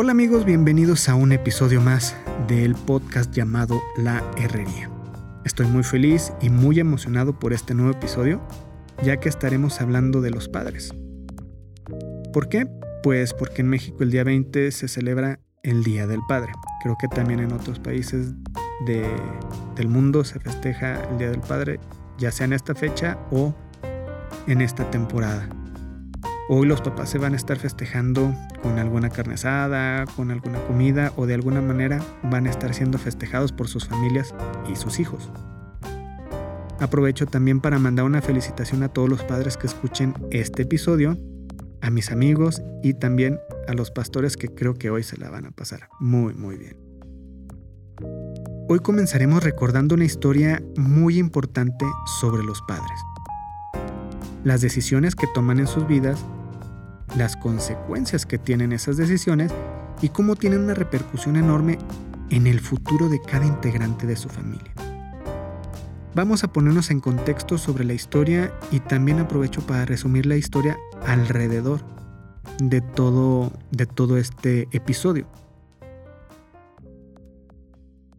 Hola amigos, bienvenidos a un episodio más del podcast llamado La Herrería. Estoy muy feliz y muy emocionado por este nuevo episodio, ya que estaremos hablando de los padres. ¿Por qué? Pues porque en México el día 20 se celebra el Día del Padre. Creo que también en otros países del mundo se festeja el Día del Padre, ya sea en esta fecha o en esta temporada. Hoy los papás se van a estar festejando con alguna carne asada, con alguna comida o de alguna manera van a estar siendo festejados por sus familias y sus hijos. Aprovecho también para mandar una felicitación a todos los padres que escuchen este episodio, a mis amigos y también a los pastores que creo que hoy se la van a pasar muy muy bien. Hoy comenzaremos recordando una historia muy importante sobre los padres. Las decisiones que toman en sus vidas las consecuencias que tienen esas decisiones y cómo tienen una repercusión enorme en el futuro de cada integrante de su familia. Vamos a ponernos en contexto sobre la historia y también aprovecho para resumir la historia alrededor de todo, de todo este episodio.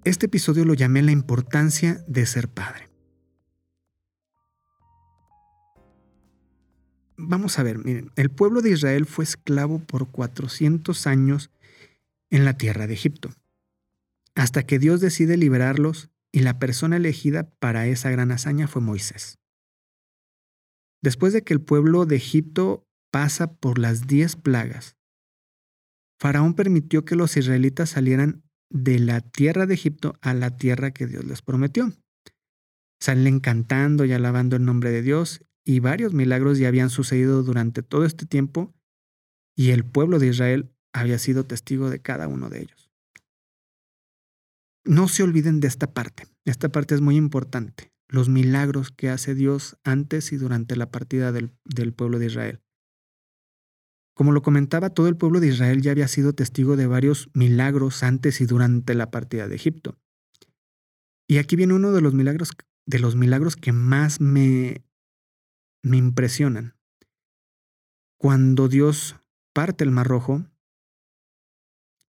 Este episodio lo llamé la importancia de ser padre. Vamos a ver, miren, el pueblo de Israel fue esclavo por 400 años en la tierra de Egipto, hasta que Dios decide liberarlos y la persona elegida para esa gran hazaña fue Moisés. Después de que el pueblo de Egipto pasa por las diez plagas, Faraón permitió que los israelitas salieran de la tierra de Egipto a la tierra que Dios les prometió. Salen cantando y alabando el nombre de Dios y varios milagros ya habían sucedido durante todo este tiempo y el pueblo de Israel había sido testigo de cada uno de ellos. No se olviden de esta parte. Esta parte es muy importante. Los milagros que hace Dios antes y durante la partida del, del pueblo de Israel. Como lo comentaba, todo el pueblo de Israel ya había sido testigo de varios milagros antes y durante la partida de Egipto. Y aquí viene uno de los milagros, de los milagros que más me, me impresionan. Cuando Dios parte el Mar Rojo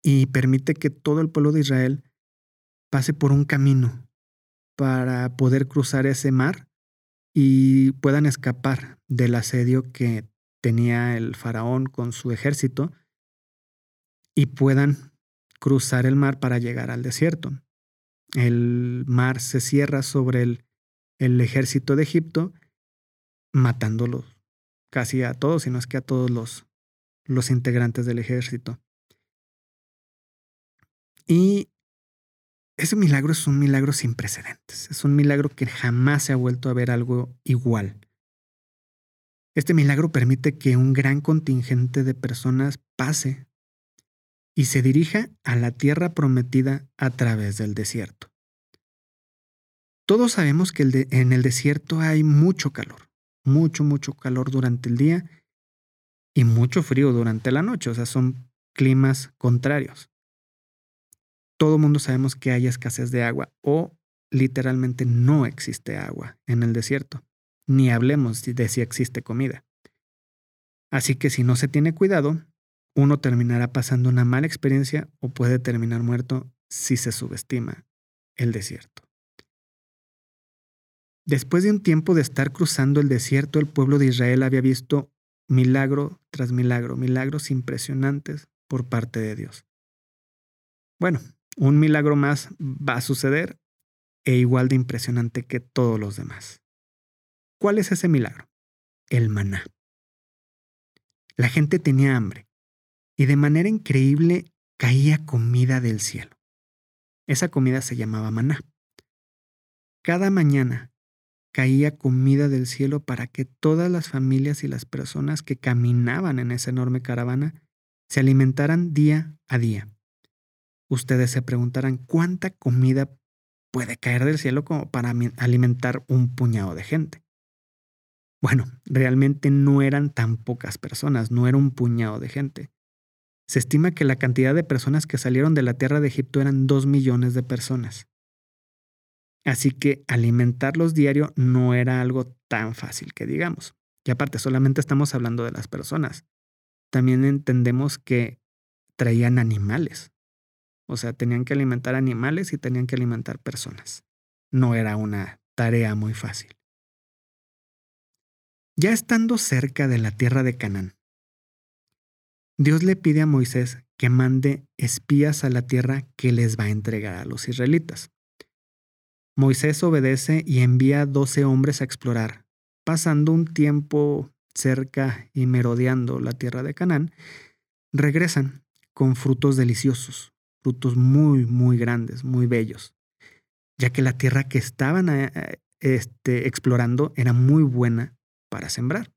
y permite que todo el pueblo de Israel pase por un camino para poder cruzar ese mar y puedan escapar del asedio que tenía el faraón con su ejército y puedan cruzar el mar para llegar al desierto. El mar se cierra sobre el, el ejército de Egipto matándolos casi a todos, sino es que a todos los, los integrantes del ejército. Y ese milagro es un milagro sin precedentes, es un milagro que jamás se ha vuelto a ver algo igual. Este milagro permite que un gran contingente de personas pase y se dirija a la tierra prometida a través del desierto. Todos sabemos que en el desierto hay mucho calor mucho, mucho calor durante el día y mucho frío durante la noche. O sea, son climas contrarios. Todo mundo sabemos que hay escasez de agua o literalmente no existe agua en el desierto. Ni hablemos de si existe comida. Así que si no se tiene cuidado, uno terminará pasando una mala experiencia o puede terminar muerto si se subestima el desierto. Después de un tiempo de estar cruzando el desierto, el pueblo de Israel había visto milagro tras milagro, milagros impresionantes por parte de Dios. Bueno, un milagro más va a suceder e igual de impresionante que todos los demás. ¿Cuál es ese milagro? El maná. La gente tenía hambre y de manera increíble caía comida del cielo. Esa comida se llamaba maná. Cada mañana caía comida del cielo para que todas las familias y las personas que caminaban en esa enorme caravana se alimentaran día a día. Ustedes se preguntarán cuánta comida puede caer del cielo como para alimentar un puñado de gente. Bueno, realmente no eran tan pocas personas, no era un puñado de gente. Se estima que la cantidad de personas que salieron de la tierra de Egipto eran dos millones de personas. Así que alimentarlos diario no era algo tan fácil que digamos. Y aparte, solamente estamos hablando de las personas. También entendemos que traían animales. O sea, tenían que alimentar animales y tenían que alimentar personas. No era una tarea muy fácil. Ya estando cerca de la tierra de Canaán, Dios le pide a Moisés que mande espías a la tierra que les va a entregar a los israelitas. Moisés obedece y envía doce hombres a explorar, pasando un tiempo cerca y merodeando la tierra de Canaán, regresan con frutos deliciosos, frutos muy, muy grandes, muy bellos, ya que la tierra que estaban eh, este, explorando era muy buena para sembrar.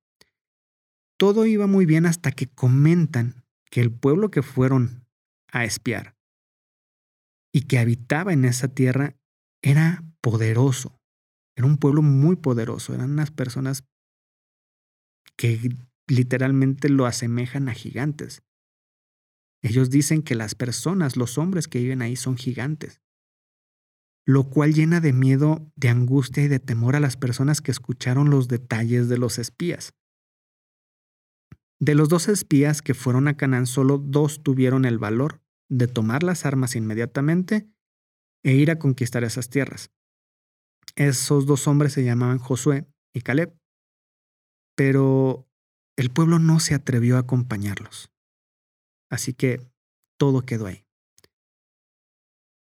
Todo iba muy bien hasta que comentan que el pueblo que fueron a espiar y que habitaba en esa tierra era poderoso. Era un pueblo muy poderoso. Eran unas personas que literalmente lo asemejan a gigantes. Ellos dicen que las personas, los hombres que viven ahí son gigantes, lo cual llena de miedo, de angustia y de temor a las personas que escucharon los detalles de los espías. De los dos espías que fueron a Canaán, solo dos tuvieron el valor de tomar las armas inmediatamente e ir a conquistar esas tierras. Esos dos hombres se llamaban Josué y Caleb, pero el pueblo no se atrevió a acompañarlos. Así que todo quedó ahí.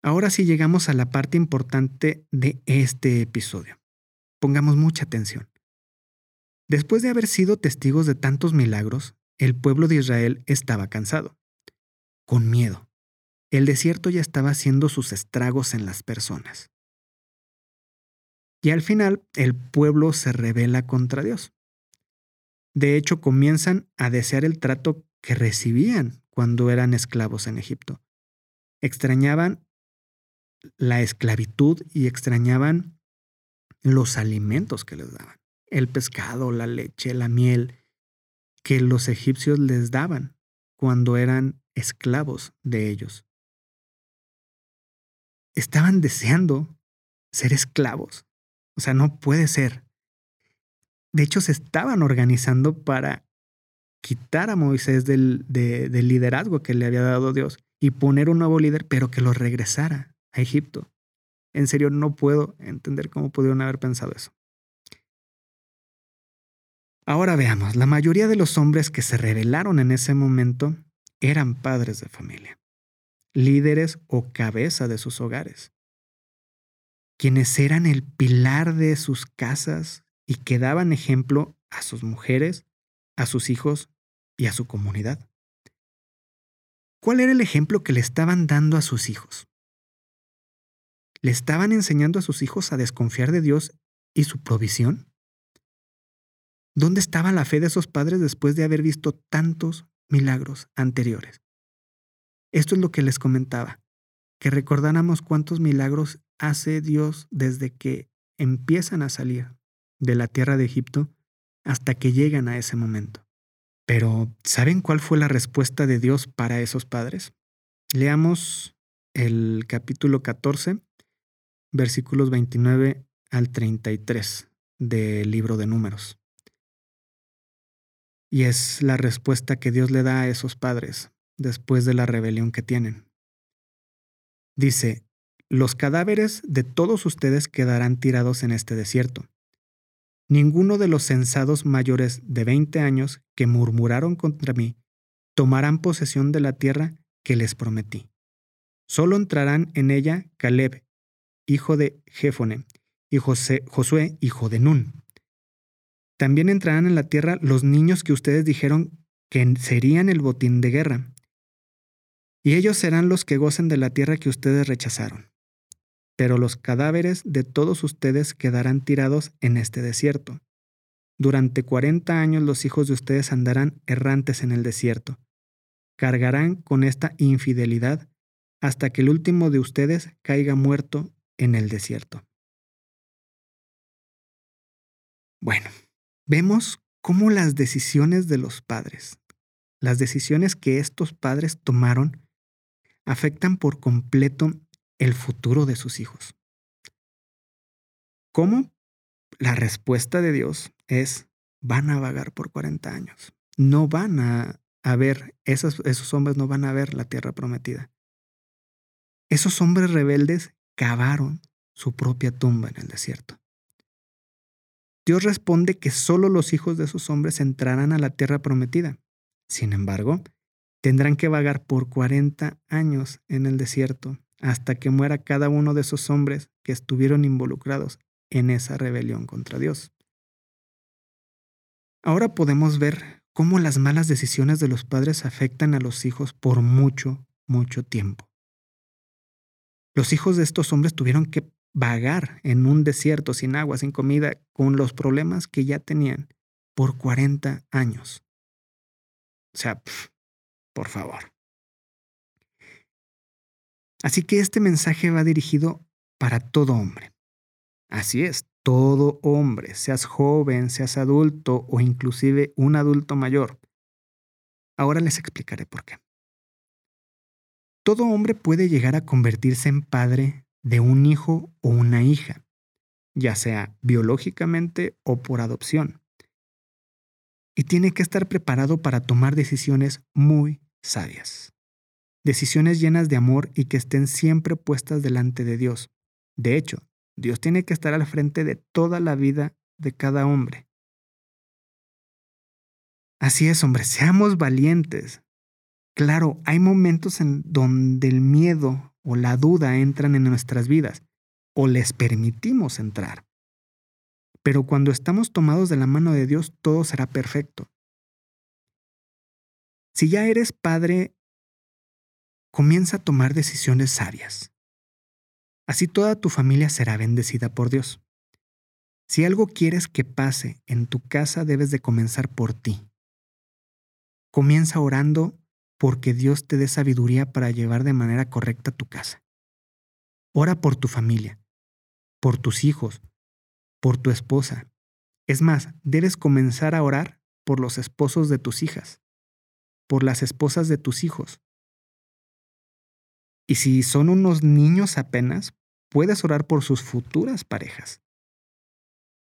Ahora sí llegamos a la parte importante de este episodio. Pongamos mucha atención. Después de haber sido testigos de tantos milagros, el pueblo de Israel estaba cansado, con miedo. El desierto ya estaba haciendo sus estragos en las personas. Y al final el pueblo se rebela contra Dios. De hecho, comienzan a desear el trato que recibían cuando eran esclavos en Egipto. Extrañaban la esclavitud y extrañaban los alimentos que les daban el pescado, la leche, la miel que los egipcios les daban cuando eran esclavos de ellos. Estaban deseando ser esclavos. O sea, no puede ser. De hecho, se estaban organizando para quitar a Moisés del, del liderazgo que le había dado Dios y poner un nuevo líder, pero que lo regresara a Egipto. En serio, no puedo entender cómo pudieron haber pensado eso. Ahora veamos, la mayoría de los hombres que se rebelaron en ese momento eran padres de familia, líderes o cabeza de sus hogares, quienes eran el pilar de sus casas y que daban ejemplo a sus mujeres, a sus hijos y a su comunidad. ¿Cuál era el ejemplo que le estaban dando a sus hijos? ¿Le estaban enseñando a sus hijos a desconfiar de Dios y su provisión? ¿Dónde estaba la fe de esos padres después de haber visto tantos milagros anteriores? Esto es lo que les comentaba, que recordáramos cuántos milagros hace Dios desde que empiezan a salir de la tierra de Egipto hasta que llegan a ese momento. Pero, ¿saben cuál fue la respuesta de Dios para esos padres? Leamos el capítulo 14, versículos 29 al 33 del libro de números. Y es la respuesta que Dios le da a esos padres después de la rebelión que tienen. Dice, los cadáveres de todos ustedes quedarán tirados en este desierto. Ninguno de los censados mayores de 20 años que murmuraron contra mí tomarán posesión de la tierra que les prometí. Solo entrarán en ella Caleb, hijo de Jefone, y Josué, hijo de Nun, también entrarán en la tierra los niños que ustedes dijeron que serían el botín de guerra. Y ellos serán los que gocen de la tierra que ustedes rechazaron. Pero los cadáveres de todos ustedes quedarán tirados en este desierto. Durante cuarenta años los hijos de ustedes andarán errantes en el desierto. Cargarán con esta infidelidad hasta que el último de ustedes caiga muerto en el desierto. Bueno, vemos cómo las decisiones de los padres, las decisiones que estos padres tomaron, afectan por completo el futuro de sus hijos. ¿Cómo? La respuesta de Dios es, van a vagar por 40 años, no van a, a ver, esos, esos hombres no van a ver la tierra prometida. Esos hombres rebeldes cavaron su propia tumba en el desierto. Dios responde que solo los hijos de esos hombres entrarán a la tierra prometida. Sin embargo, tendrán que vagar por 40 años en el desierto hasta que muera cada uno de esos hombres que estuvieron involucrados en esa rebelión contra Dios. Ahora podemos ver cómo las malas decisiones de los padres afectan a los hijos por mucho, mucho tiempo. Los hijos de estos hombres tuvieron que vagar en un desierto sin agua, sin comida, con los problemas que ya tenían por 40 años. O sea, por favor. Así que este mensaje va dirigido para todo hombre. Así es, todo hombre, seas joven, seas adulto o inclusive un adulto mayor. Ahora les explicaré por qué. Todo hombre puede llegar a convertirse en padre de un hijo o una hija, ya sea biológicamente o por adopción. Y tiene que estar preparado para tomar decisiones muy sabias. Decisiones llenas de amor y que estén siempre puestas delante de Dios. De hecho, Dios tiene que estar al frente de toda la vida de cada hombre. Así es, hombre, seamos valientes. Claro, hay momentos en donde el miedo o la duda entran en nuestras vidas o les permitimos entrar. Pero cuando estamos tomados de la mano de Dios, todo será perfecto. Si ya eres padre, comienza a tomar decisiones sabias. Así toda tu familia será bendecida por Dios. Si algo quieres que pase en tu casa, debes de comenzar por ti. Comienza orando porque Dios te dé sabiduría para llevar de manera correcta tu casa. Ora por tu familia, por tus hijos, por tu esposa. Es más, debes comenzar a orar por los esposos de tus hijas, por las esposas de tus hijos. Y si son unos niños apenas, puedes orar por sus futuras parejas,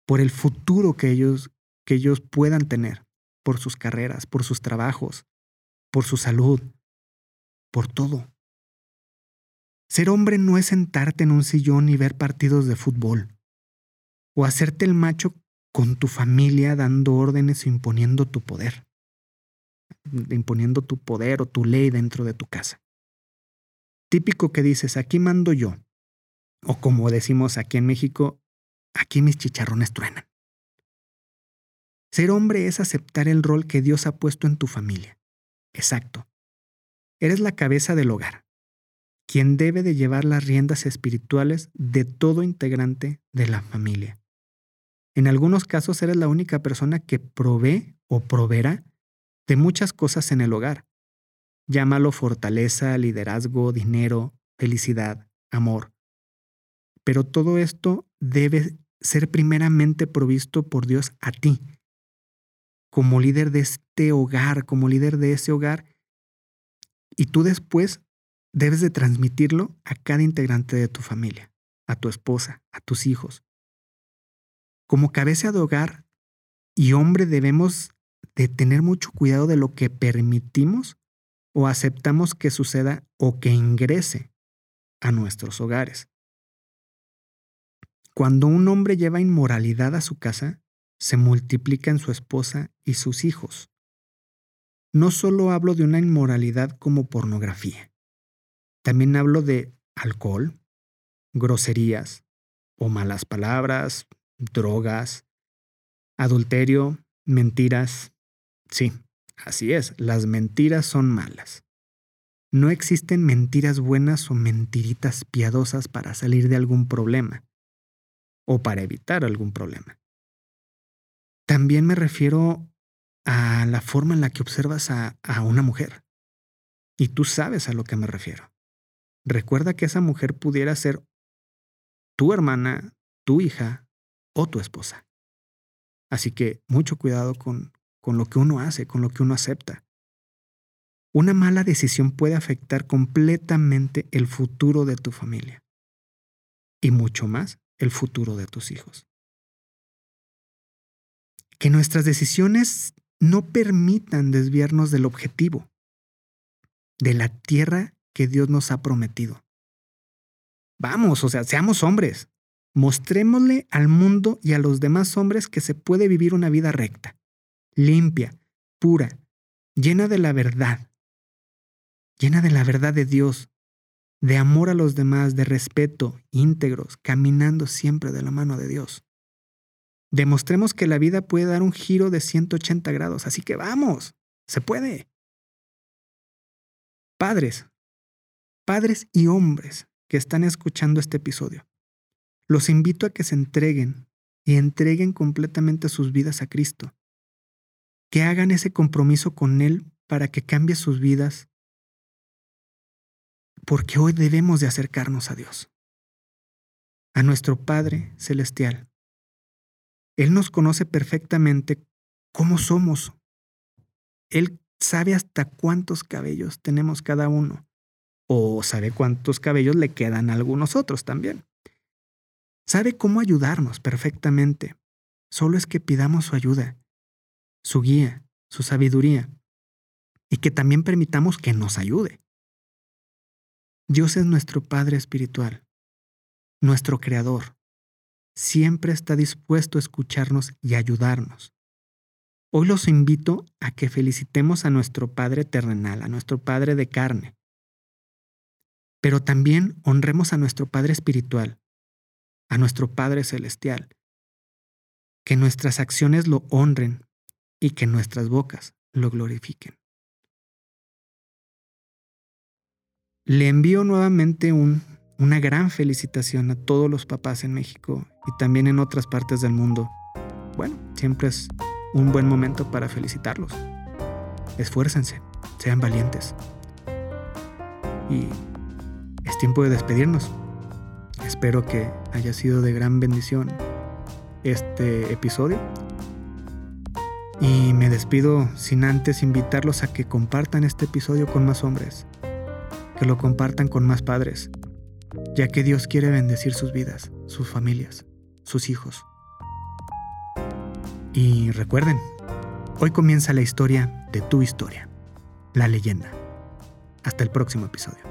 por el futuro que ellos, que ellos puedan tener, por sus carreras, por sus trabajos, por su salud, por todo. Ser hombre no es sentarte en un sillón y ver partidos de fútbol, o hacerte el macho con tu familia dando órdenes o imponiendo tu poder, imponiendo tu poder o tu ley dentro de tu casa. Típico que dices, aquí mando yo, o como decimos aquí en México, aquí mis chicharrones truenan. Ser hombre es aceptar el rol que Dios ha puesto en tu familia. Exacto. Eres la cabeza del hogar, quien debe de llevar las riendas espirituales de todo integrante de la familia. En algunos casos eres la única persona que provee o proveerá de muchas cosas en el hogar. Llámalo fortaleza, liderazgo, dinero, felicidad, amor. Pero todo esto debe ser primeramente provisto por Dios a ti, como líder de este hogar, como líder de ese hogar, y tú después debes de transmitirlo a cada integrante de tu familia, a tu esposa, a tus hijos. Como cabeza de hogar y hombre debemos de tener mucho cuidado de lo que permitimos o aceptamos que suceda o que ingrese a nuestros hogares. Cuando un hombre lleva inmoralidad a su casa, se multiplica en su esposa y sus hijos. No solo hablo de una inmoralidad como pornografía, también hablo de alcohol, groserías o malas palabras, drogas, adulterio, mentiras. Sí, así es, las mentiras son malas. No existen mentiras buenas o mentiritas piadosas para salir de algún problema o para evitar algún problema. También me refiero a la forma en la que observas a, una mujer. Y tú sabes a lo que me refiero. Recuerda que esa mujer pudiera ser tu hermana, tu hija o tu esposa. Así que mucho cuidado con, con lo que uno hace, con lo que uno acepta. Una mala decisión puede afectar completamente el futuro de tu familia. Y mucho más el futuro de tus hijos. Que nuestras decisiones no permitan desviarnos del objetivo, de la tierra que Dios nos ha prometido. Vamos, o sea, seamos hombres. Mostrémosle al mundo y a los demás hombres que se puede vivir una vida recta, limpia, pura, llena de la verdad, llena de la verdad de Dios, de amor a los demás, de respeto, íntegros, caminando siempre de la mano de Dios. Demostremos que la vida puede dar un giro de 180 grados, así que vamos, se puede. Padres, padres y hombres que están escuchando este episodio, los invito a que se entreguen y entreguen completamente sus vidas a Cristo, que hagan ese compromiso con Él para que cambie sus vidas, porque hoy debemos de acercarnos a Dios, a nuestro Padre Celestial él nos conoce perfectamente cómo somos. Él sabe hasta cuántos cabellos tenemos cada uno. O sabe cuántos cabellos le quedan a algunos otros también. Sabe cómo ayudarnos perfectamente. Solo es que pidamos su ayuda, su guía, su sabiduría. Y que también permitamos que nos ayude. Dios es nuestro Padre Espiritual, nuestro Creador, siempre está dispuesto a escucharnos y ayudarnos. Hoy los invito a que felicitemos a nuestro Padre terrenal, a nuestro Padre de carne, pero también honremos a nuestro Padre espiritual, a nuestro Padre celestial, que nuestras acciones lo honren y que nuestras bocas lo glorifiquen. Le envío nuevamente un una gran felicitación a todos los papás en México y también en otras partes del mundo. Bueno, siempre es un buen momento para felicitarlos. Esfuércense, sean valientes. Y es tiempo de despedirnos. Espero que haya sido de gran bendición este episodio. Y me despido sin antes invitarlos a que compartan este episodio con más hombres, que lo compartan con más padres, ya que Dios quiere bendecir sus vidas, sus familias, sus hijos. Y recuerden, hoy comienza la historia de tu historia, la leyenda. Hasta el próximo episodio.